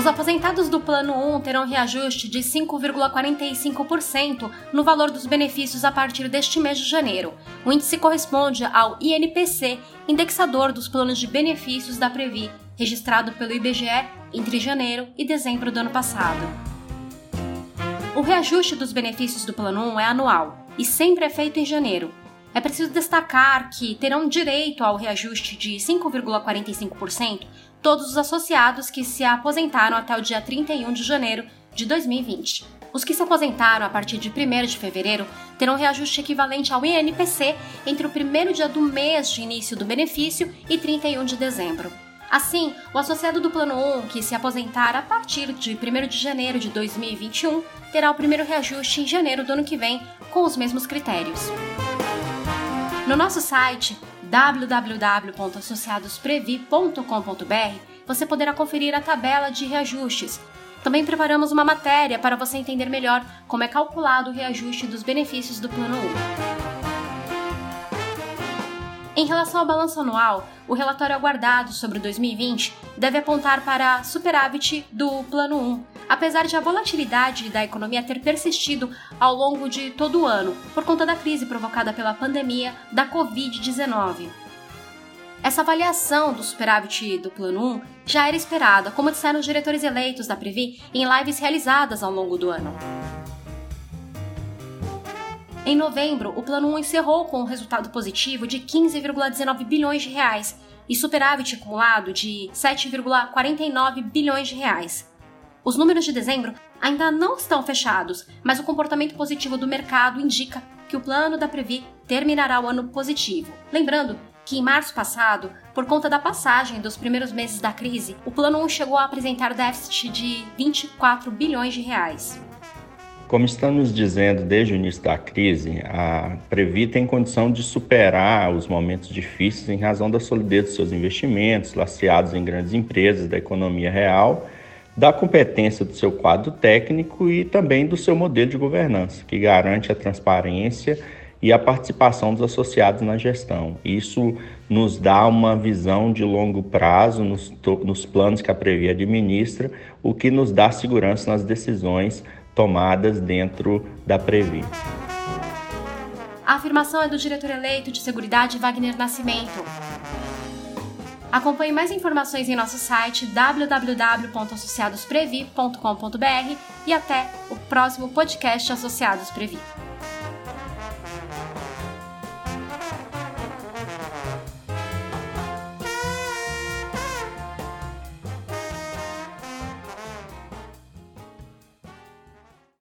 Os aposentados do Plano 1 terão reajuste de 5,45% no valor dos benefícios a partir deste mês de janeiro. O índice corresponde ao INPC, indexador dos planos de benefícios da Previ, registrado pelo IBGE entre janeiro e dezembro do ano passado. O reajuste dos benefícios do Plano 1 é anual e sempre é feito em janeiro. É preciso destacar que terão direito ao reajuste de 5,45% todos os associados que se aposentaram até o dia 31 de janeiro de 2020. Os que se aposentaram a partir de 1 de fevereiro terão reajuste equivalente ao INPC entre o primeiro dia do mês de início do benefício e 31 de dezembro. Assim, o associado do Plano 1 que se aposentar a partir de 1 de janeiro de 2021 terá o primeiro reajuste em janeiro do ano que vem, com os mesmos critérios. No nosso site www.associadosprevi.com.br você poderá conferir a tabela de reajustes. Também preparamos uma matéria para você entender melhor como é calculado o reajuste dos benefícios do Plano 1. Em relação ao balanço anual, o relatório aguardado sobre 2020 deve apontar para superávit do Plano 1, apesar de a volatilidade da economia ter persistido ao longo de todo o ano, por conta da crise provocada pela pandemia da Covid-19. Essa avaliação do superávit do Plano 1 já era esperada, como disseram os diretores eleitos da Previ em lives realizadas ao longo do ano. Em novembro, o Plano 1 encerrou com um resultado positivo de 15,19 bilhões de reais e superávit acumulado de 7,49 bilhões de reais. Os números de dezembro ainda não estão fechados, mas o comportamento positivo do mercado indica que o plano da Previ terminará o ano positivo. Lembrando que em março passado, por conta da passagem dos primeiros meses da crise, o plano 1 chegou a apresentar déficit de 24 bilhões de reais. Como estamos dizendo desde o início da crise, a Previ tem condição de superar os momentos difíceis em razão da solidez dos seus investimentos, laceados em grandes empresas da economia real da competência do seu quadro técnico e também do seu modelo de governança, que garante a transparência e a participação dos associados na gestão. Isso nos dá uma visão de longo prazo nos, nos planos que a Previ administra, o que nos dá segurança nas decisões tomadas dentro da Previ. A afirmação é do diretor eleito de Seguridade Wagner Nascimento. Acompanhe mais informações em nosso site www.associadosprevi.com.br e até o próximo podcast Associados Previ.